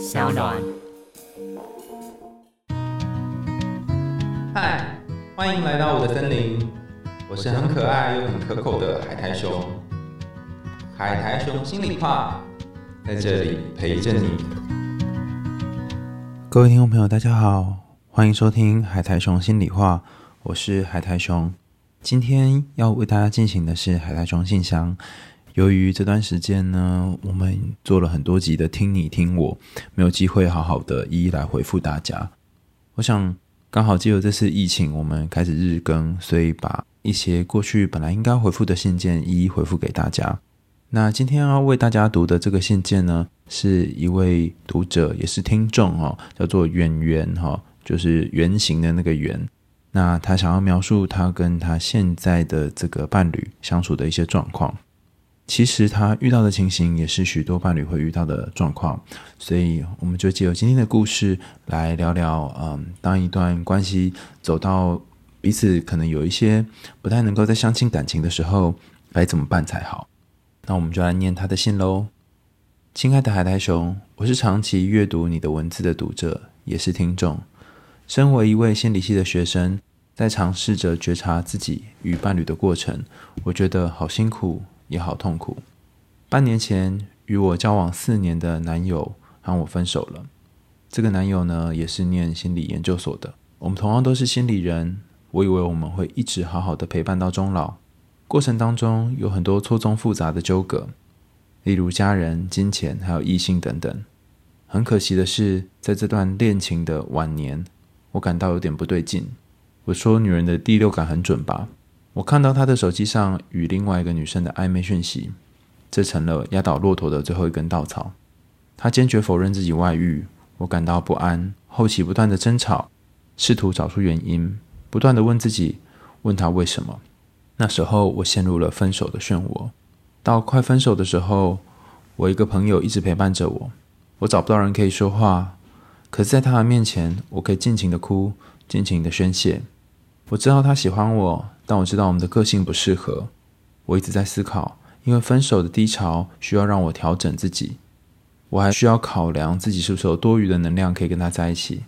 小暖。嗨，欢迎来到我的森林，我是很可爱又很可口的海苔熊。海苔熊心里话，在这里陪着你。各位听众朋友，大家好，欢迎收听海苔熊心里话，我是海苔熊。今天要为大家进行的是海苔熊信箱。由于这段时间呢，我们做了很多集的听你听我，没有机会好好的一一来回复大家。我想刚好借由这次疫情，我们开始日更，所以把一些过去本来应该回复的信件一一回复给大家。那今天要为大家读的这个信件呢，是一位读者也是听众哦，叫做圆圆哈，就是圆形的那个圆。那他想要描述他跟他现在的这个伴侣相处的一些状况。其实他遇到的情形也是许多伴侣会遇到的状况，所以我们就借由今天的故事来聊聊，嗯，当一段关系走到彼此可能有一些不太能够再相亲感情的时候，该怎么办才好？那我们就来念他的信喽。亲爱的海苔熊，我是长期阅读你的文字的读者，也是听众。身为一位心理系的学生，在尝试着觉察自己与伴侣的过程，我觉得好辛苦。也好痛苦。半年前，与我交往四年的男友和我分手了。这个男友呢，也是念心理研究所的。我们同样都是心理人，我以为我们会一直好好的陪伴到终老。过程当中有很多错综复杂的纠葛，例如家人、金钱，还有异性等等。很可惜的是，在这段恋情的晚年，我感到有点不对劲。我说，女人的第六感很准吧？我看到他的手机上与另外一个女生的暧昧讯息，这成了压倒骆驼的最后一根稻草。他坚决否认自己外遇，我感到不安。后期不断的争吵，试图找出原因，不断的问自己，问他为什么。那时候我陷入了分手的漩涡。到快分手的时候，我一个朋友一直陪伴着我，我找不到人可以说话，可是在他的面前，我可以尽情的哭，尽情的宣泄。我知道他喜欢我。但我知道我们的个性不适合，我一直在思考，因为分手的低潮需要让我调整自己，我还需要考量自己是不是有多余的能量可以跟他在一起。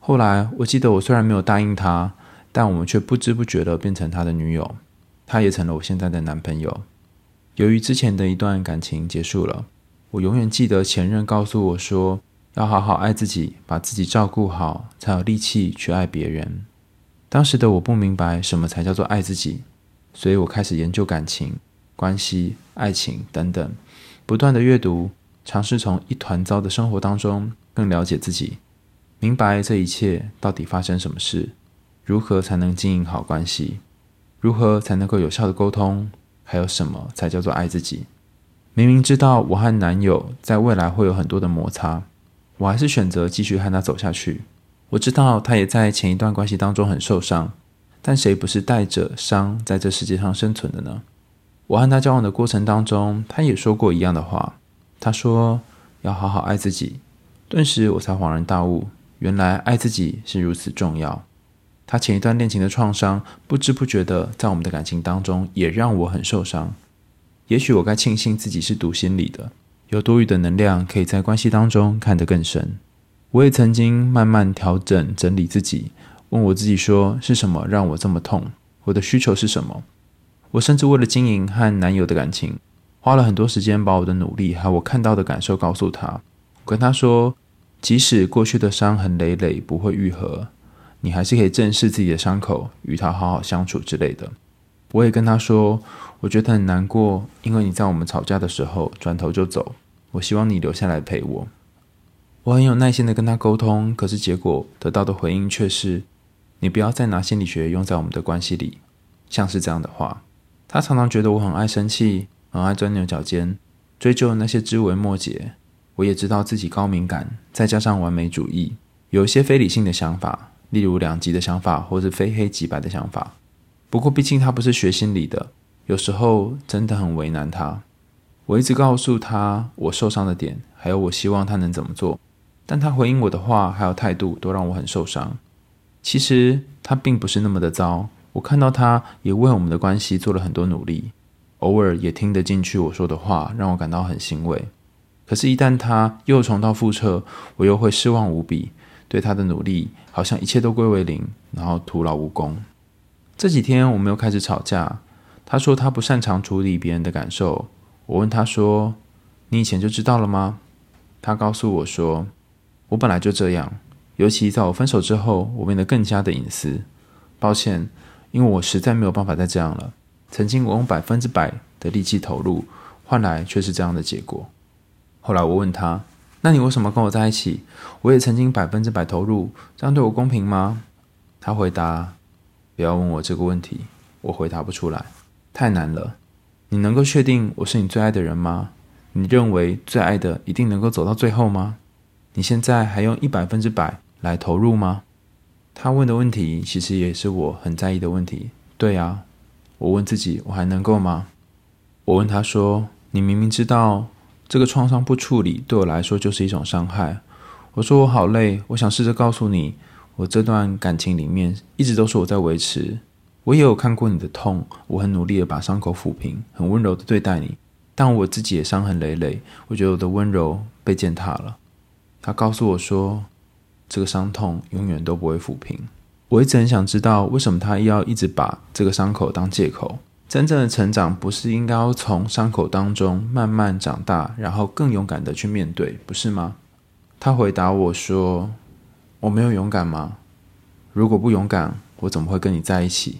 后来我记得，我虽然没有答应他，但我们却不知不觉的变成他的女友，他也成了我现在的男朋友。由于之前的一段感情结束了，我永远记得前任告诉我说，要好好爱自己，把自己照顾好，才有力气去爱别人。当时的我不明白什么才叫做爱自己，所以我开始研究感情、关系、爱情等等，不断的阅读，尝试从一团糟的生活当中更了解自己，明白这一切到底发生什么事，如何才能经营好关系，如何才能够有效的沟通，还有什么才叫做爱自己。明明知道我和男友在未来会有很多的摩擦，我还是选择继续和他走下去。我知道他也在前一段关系当中很受伤，但谁不是带着伤在这世界上生存的呢？我和他交往的过程当中，他也说过一样的话。他说要好好爱自己。顿时我才恍然大悟，原来爱自己是如此重要。他前一段恋情的创伤，不知不觉的在我们的感情当中也让我很受伤。也许我该庆幸自己是读心理的，有多余的能量可以在关系当中看得更深。我也曾经慢慢调整、整理自己，问我自己说：是什么让我这么痛？我的需求是什么？我甚至为了经营和男友的感情，花了很多时间，把我的努力和我看到的感受告诉他。我跟他说：即使过去的伤痕累累不会愈合，你还是可以正视自己的伤口，与他好好相处之类的。我也跟他说：我觉得很难过，因为你在我们吵架的时候转头就走。我希望你留下来陪我。我很有耐心的跟他沟通，可是结果得到的回应却是：“你不要再拿心理学用在我们的关系里。”像是这样的话，他常常觉得我很爱生气，很爱钻牛角尖，追究那些枝微末节。我也知道自己高敏感，再加上完美主义，有一些非理性的想法，例如两极的想法，或是非黑即白的想法。不过毕竟他不是学心理的，有时候真的很为难他。我一直告诉他我受伤的点，还有我希望他能怎么做。但他回应我的话还有态度都让我很受伤。其实他并不是那么的糟，我看到他也为我们的关系做了很多努力，偶尔也听得进去我说的话，让我感到很欣慰。可是，一旦他又重蹈覆辙，我又会失望无比，对他的努力好像一切都归为零，然后徒劳无功。这几天我们又开始吵架，他说他不擅长处理别人的感受。我问他说：“你以前就知道了吗？”他告诉我说：“我本来就这样，尤其在我分手之后，我变得更加的隐私。抱歉，因为我实在没有办法再这样了。曾经我用百分之百的力气投入，换来却是这样的结果。”后来我问他：“那你为什么跟我在一起？我也曾经百分之百投入，这样对我公平吗？”他回答：“不要问我这个问题，我回答不出来，太难了。你能够确定我是你最爱的人吗？你认为最爱的一定能够走到最后吗？你现在还用一百分之百来投入吗？”他问的问题其实也是我很在意的问题。对啊，我问自己：我还能够吗？我问他说：“你明明知道。”这个创伤不处理，对我来说就是一种伤害。我说我好累，我想试着告诉你，我这段感情里面一直都是我在维持。我也有看过你的痛，我很努力的把伤口抚平，很温柔的对待你，但我自己也伤痕累累。我觉得我的温柔被践踏了。他告诉我说，这个伤痛永远都不会抚平。我一直很想知道，为什么他要一直把这个伤口当借口。真正的成长不是应该要从伤口当中慢慢长大，然后更勇敢的去面对，不是吗？他回答我说：“我没有勇敢吗？如果不勇敢，我怎么会跟你在一起？”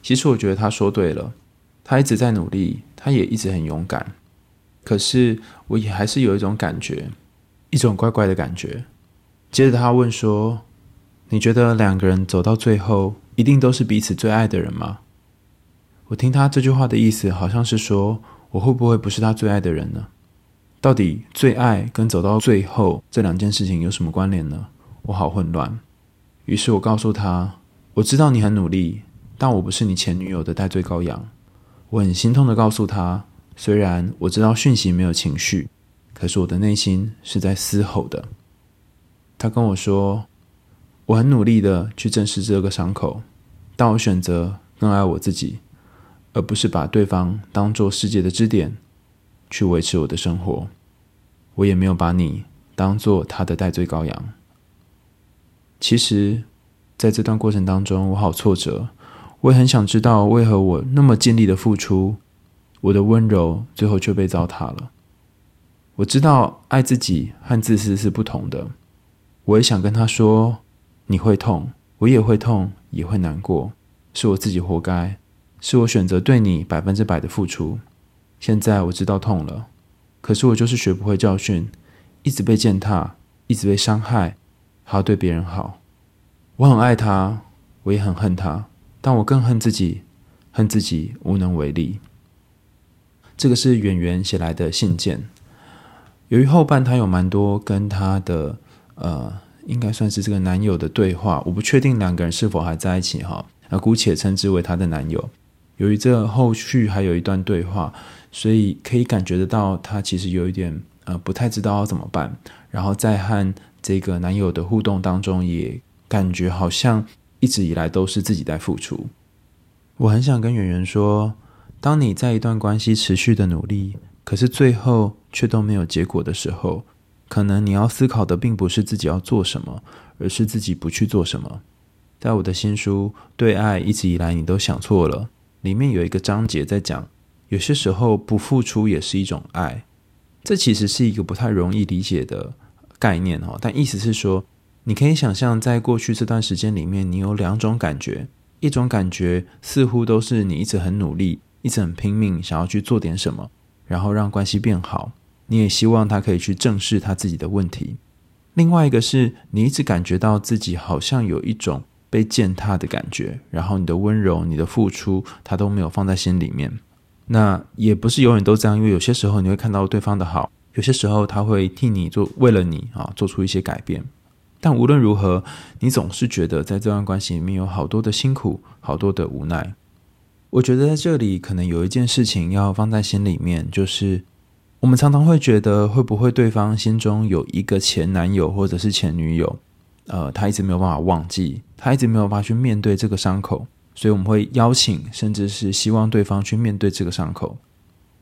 其实我觉得他说对了，他一直在努力，他也一直很勇敢。可是我也还是有一种感觉，一种怪怪的感觉。接着他问说：“你觉得两个人走到最后，一定都是彼此最爱的人吗？”我听他这句话的意思，好像是说我会不会不是他最爱的人呢？到底最爱跟走到最后这两件事情有什么关联呢？我好混乱。于是我告诉他：我知道你很努力，但我不是你前女友的代罪羔羊。我很心痛的告诉他：虽然我知道讯息没有情绪，可是我的内心是在嘶吼的。他跟我说：我很努力的去正视这个伤口，但我选择更爱我自己。而不是把对方当做世界的支点去维持我的生活，我也没有把你当做他的代罪羔羊。其实，在这段过程当中，我好挫折，我也很想知道为何我那么尽力的付出，我的温柔最后却被糟蹋了。我知道爱自己和自私是不同的，我也想跟他说：你会痛，我也会痛，也会难过，是我自己活该。是我选择对你百分之百的付出，现在我知道痛了，可是我就是学不会教训，一直被践踏，一直被伤害，还要对别人好。我很爱他，我也很恨他，但我更恨自己，恨自己无能为力。这个是远远写来的信件，由于后半他有蛮多跟他的呃，应该算是这个男友的对话，我不确定两个人是否还在一起哈，那姑且称之为他的男友。由于这后续还有一段对话，所以可以感觉得到他其实有一点呃不太知道要怎么办。然后在和这个男友的互动当中，也感觉好像一直以来都是自己在付出。我很想跟圆圆说，当你在一段关系持续的努力，可是最后却都没有结果的时候，可能你要思考的并不是自己要做什么，而是自己不去做什么。在我的新书《对爱》一直以来，你都想错了。里面有一个章节在讲，有些时候不付出也是一种爱。这其实是一个不太容易理解的概念哈，但意思是说，你可以想象，在过去这段时间里面，你有两种感觉：一种感觉似乎都是你一直很努力，一直很拼命，想要去做点什么，然后让关系变好；你也希望他可以去正视他自己的问题。另外一个是你一直感觉到自己好像有一种。被践踏的感觉，然后你的温柔、你的付出，他都没有放在心里面。那也不是永远都这样，因为有些时候你会看到对方的好，有些时候他会替你做，为了你啊做出一些改变。但无论如何，你总是觉得在这段关系里面有好多的辛苦，好多的无奈。我觉得在这里可能有一件事情要放在心里面，就是我们常常会觉得，会不会对方心中有一个前男友或者是前女友？呃，他一直没有办法忘记，他一直没有办法去面对这个伤口，所以我们会邀请，甚至是希望对方去面对这个伤口。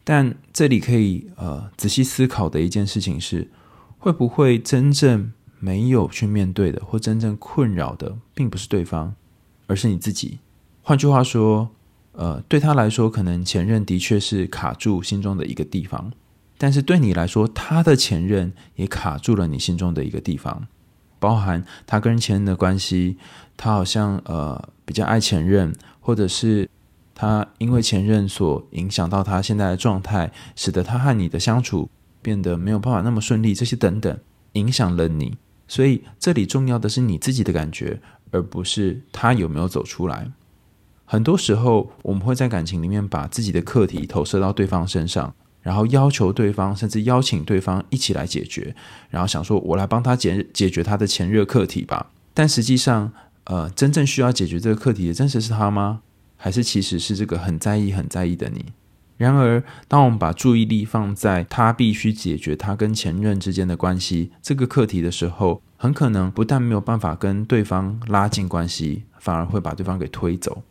但这里可以呃仔细思考的一件事情是，会不会真正没有去面对的，或真正困扰的，并不是对方，而是你自己。换句话说，呃，对他来说，可能前任的确是卡住心中的一个地方，但是对你来说，他的前任也卡住了你心中的一个地方，包含他跟前任的关系，他好像呃比较爱前任，或者是他因为前任所影响到他现在的状态，使得他和你的相处变得没有办法那么顺利，这些等等影响了你。所以这里重要的是你自己的感觉，而不是他有没有走出来。很多时候，我们会在感情里面把自己的课题投射到对方身上，然后要求对方，甚至邀请对方一起来解决，然后想说：“我来帮他解解决他的前热课题吧。”但实际上，呃，真正需要解决这个课题的，真实是他吗？还是其实是这个很在意、很在意的你？然而，当我们把注意力放在他必须解决他跟前任之间的关系这个课题的时候，很可能不但没有办法跟对方拉近关系，反而会把对方给推走。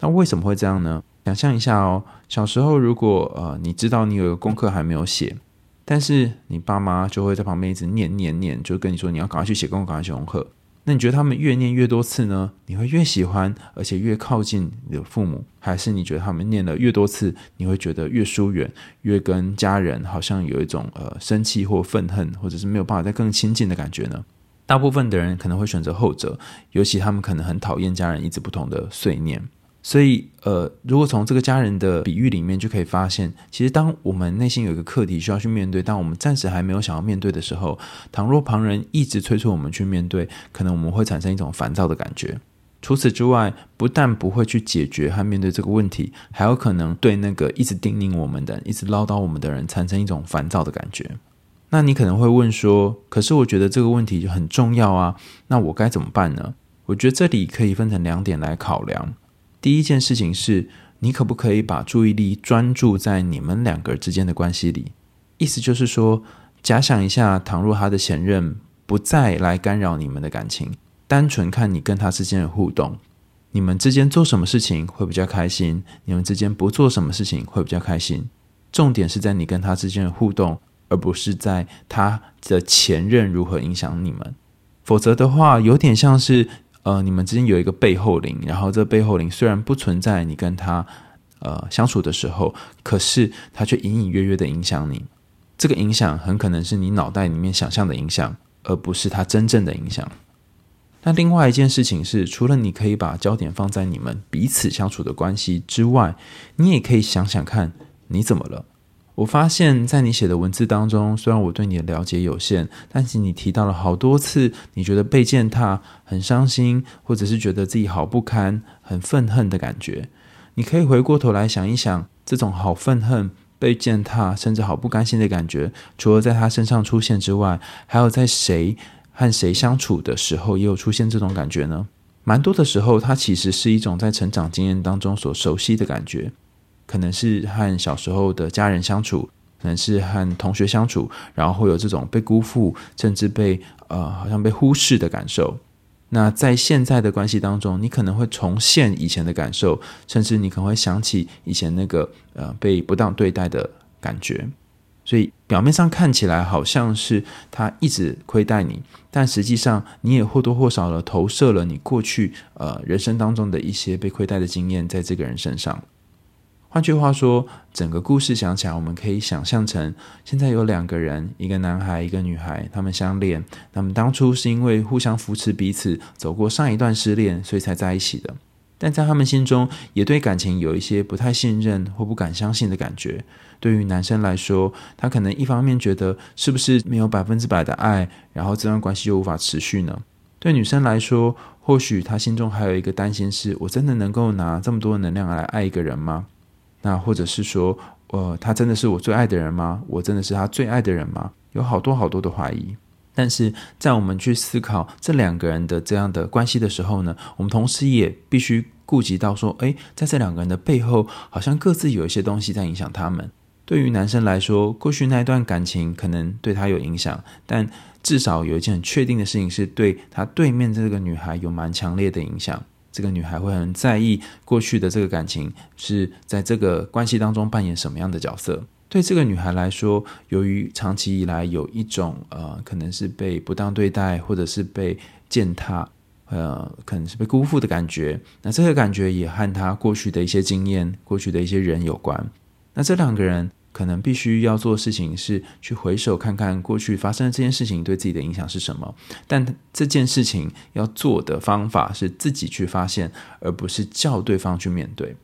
那为什么会这样呢？想象一下哦，小时候如果呃你知道你有个功课还没有写，但是你爸妈就会在旁边一直念念念，就跟你说你要赶快去写功课，赶快写功课。那你觉得他们越念越多次呢？你会越喜欢，而且越靠近你的父母，还是你觉得他们念了越多次，你会觉得越疏远，越跟家人好像有一种呃生气或愤恨，或者是没有办法再更亲近的感觉呢？大部分的人可能会选择后者，尤其他们可能很讨厌家人一直不同的碎念。所以，呃，如果从这个家人的比喻里面就可以发现，其实当我们内心有一个课题需要去面对，但我们暂时还没有想要面对的时候，倘若旁人一直催促我们去面对，可能我们会产生一种烦躁的感觉。除此之外，不但不会去解决和面对这个问题，还有可能对那个一直叮咛我们的、一直唠叨我们的人产生一种烦躁的感觉。那你可能会问说：“可是我觉得这个问题就很重要啊，那我该怎么办呢？”我觉得这里可以分成两点来考量。第一件事情是，你可不可以把注意力专注在你们两个之间的关系里？意思就是说，假想一下，倘若他的前任不再来干扰你们的感情，单纯看你跟他之间的互动，你们之间做什么事情会比较开心？你们之间不做什么事情会比较开心？重点是在你跟他之间的互动，而不是在他的前任如何影响你们。否则的话，有点像是。呃，你们之间有一个背后灵，然后这背后灵虽然不存在你跟他呃相处的时候，可是他却隐隐约约的影响你。这个影响很可能是你脑袋里面想象的影响，而不是他真正的影响。那另外一件事情是，除了你可以把焦点放在你们彼此相处的关系之外，你也可以想想看，你怎么了。我发现，在你写的文字当中，虽然我对你的了解有限，但是你提到了好多次，你觉得被践踏很伤心，或者是觉得自己好不堪、很愤恨的感觉。你可以回过头来想一想，这种好愤恨、被践踏，甚至好不甘心的感觉，除了在他身上出现之外，还有在谁和谁相处的时候也有出现这种感觉呢？蛮多的时候，它其实是一种在成长经验当中所熟悉的感觉。可能是和小时候的家人相处，可能是和同学相处，然后会有这种被辜负，甚至被呃好像被忽视的感受。那在现在的关系当中，你可能会重现以前的感受，甚至你可能会想起以前那个呃被不当对待的感觉。所以表面上看起来好像是他一直亏待你，但实际上你也或多或少的投射了你过去呃人生当中的一些被亏待的经验在这个人身上。换句话说，整个故事想起来，我们可以想象成现在有两个人，一个男孩，一个女孩，他们相恋。他们当初是因为互相扶持彼此，走过上一段失恋，所以才在一起的。但在他们心中，也对感情有一些不太信任或不敢相信的感觉。对于男生来说，他可能一方面觉得是不是没有百分之百的爱，然后这段关系就无法持续呢？对女生来说，或许她心中还有一个担心：是我真的能够拿这么多能量来爱一个人吗？那或者是说，呃，他真的是我最爱的人吗？我真的是他最爱的人吗？有好多好多的怀疑。但是在我们去思考这两个人的这样的关系的时候呢，我们同时也必须顾及到说，诶，在这两个人的背后，好像各自有一些东西在影响他们。对于男生来说，过去那一段感情可能对他有影响，但至少有一件很确定的事情，是对他对面这个女孩有蛮强烈的影响。这个女孩会很在意过去的这个感情是在这个关系当中扮演什么样的角色，对这个女孩来说，由于长期以来有一种呃，可能是被不当对待，或者是被践踏，呃，可能是被辜负的感觉。那这个感觉也和她过去的一些经验、过去的一些人有关。那这两个人。可能必须要做的事情是去回首看看过去发生的这件事情对自己的影响是什么，但这件事情要做的方法是自己去发现，而不是叫对方去面对。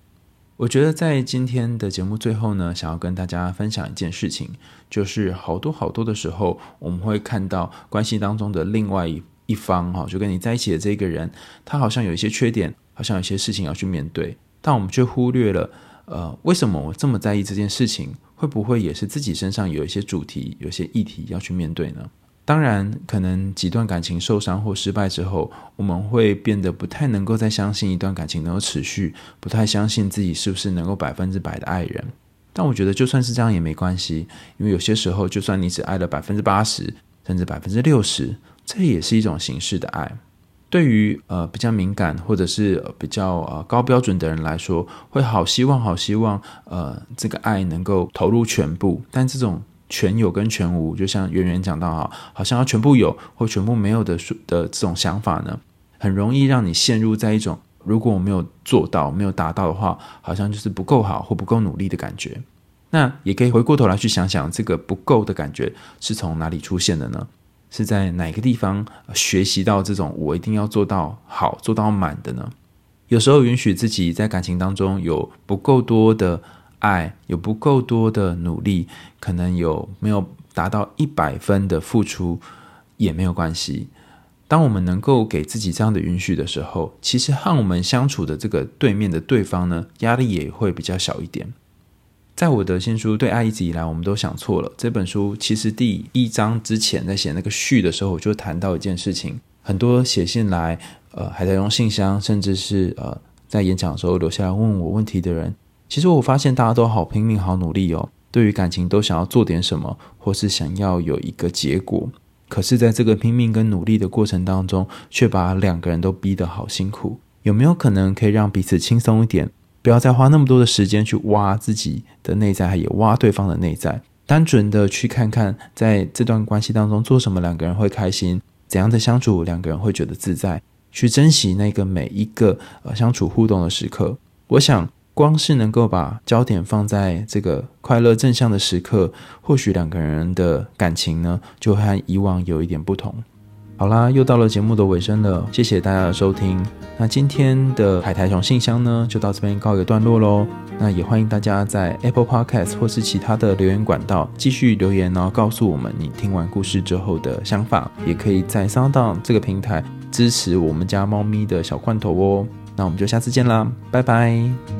我觉得在今天的节目最后呢，想要跟大家分享一件事情，就是好多好多的时候，我们会看到关系当中的另外一一方哈，就跟你在一起的这个人，他好像有一些缺点，好像有些事情要去面对，但我们却忽略了，呃，为什么我这么在意这件事情？会不会也是自己身上有一些主题、有些议题要去面对呢？当然，可能几段感情受伤或失败之后，我们会变得不太能够再相信一段感情能够持续，不太相信自己是不是能够百分之百的爱人。但我觉得，就算是这样也没关系，因为有些时候，就算你只爱了百分之八十，甚至百分之六十，这也是一种形式的爱。对于呃比较敏感或者是比较呃高标准的人来说，会好希望好希望呃这个爱能够投入全部，但这种全有跟全无，就像圆圆讲到哈，好像要全部有或全部没有的的这种想法呢，很容易让你陷入在一种如果我没有做到没有达到的话，好像就是不够好或不够努力的感觉。那也可以回过头来去想想，这个不够的感觉是从哪里出现的呢？是在哪个地方学习到这种我一定要做到好做到满的呢？有时候允许自己在感情当中有不够多的爱，有不够多的努力，可能有没有达到一百分的付出也没有关系。当我们能够给自己这样的允许的时候，其实和我们相处的这个对面的对方呢，压力也会比较小一点。在我的新书《对爱一直以来我们都想错了》这本书，其实第一章之前在写那个序的时候，我就谈到一件事情：很多写信来，呃，还在用信箱，甚至是呃，在演讲的时候留下来问我问题的人，其实我发现大家都好拼命、好努力哦，对于感情都想要做点什么，或是想要有一个结果。可是，在这个拼命跟努力的过程当中，却把两个人都逼得好辛苦。有没有可能可以让彼此轻松一点？不要再花那么多的时间去挖自己的内在，也挖对方的内在。单纯的去看看，在这段关系当中做什么，两个人会开心，怎样的相处，两个人会觉得自在。去珍惜那个每一个呃相处互动的时刻。我想，光是能够把焦点放在这个快乐正向的时刻，或许两个人的感情呢，就和以往有一点不同。好啦，又到了节目的尾声了，谢谢大家的收听。那今天的海苔熊信箱呢，就到这边告一个段落喽。那也欢迎大家在 Apple Podcast 或是其他的留言管道继续留言，然后告诉我们你听完故事之后的想法。也可以在 Sound 这个平台支持我们家猫咪的小罐头哦。那我们就下次见啦，拜拜。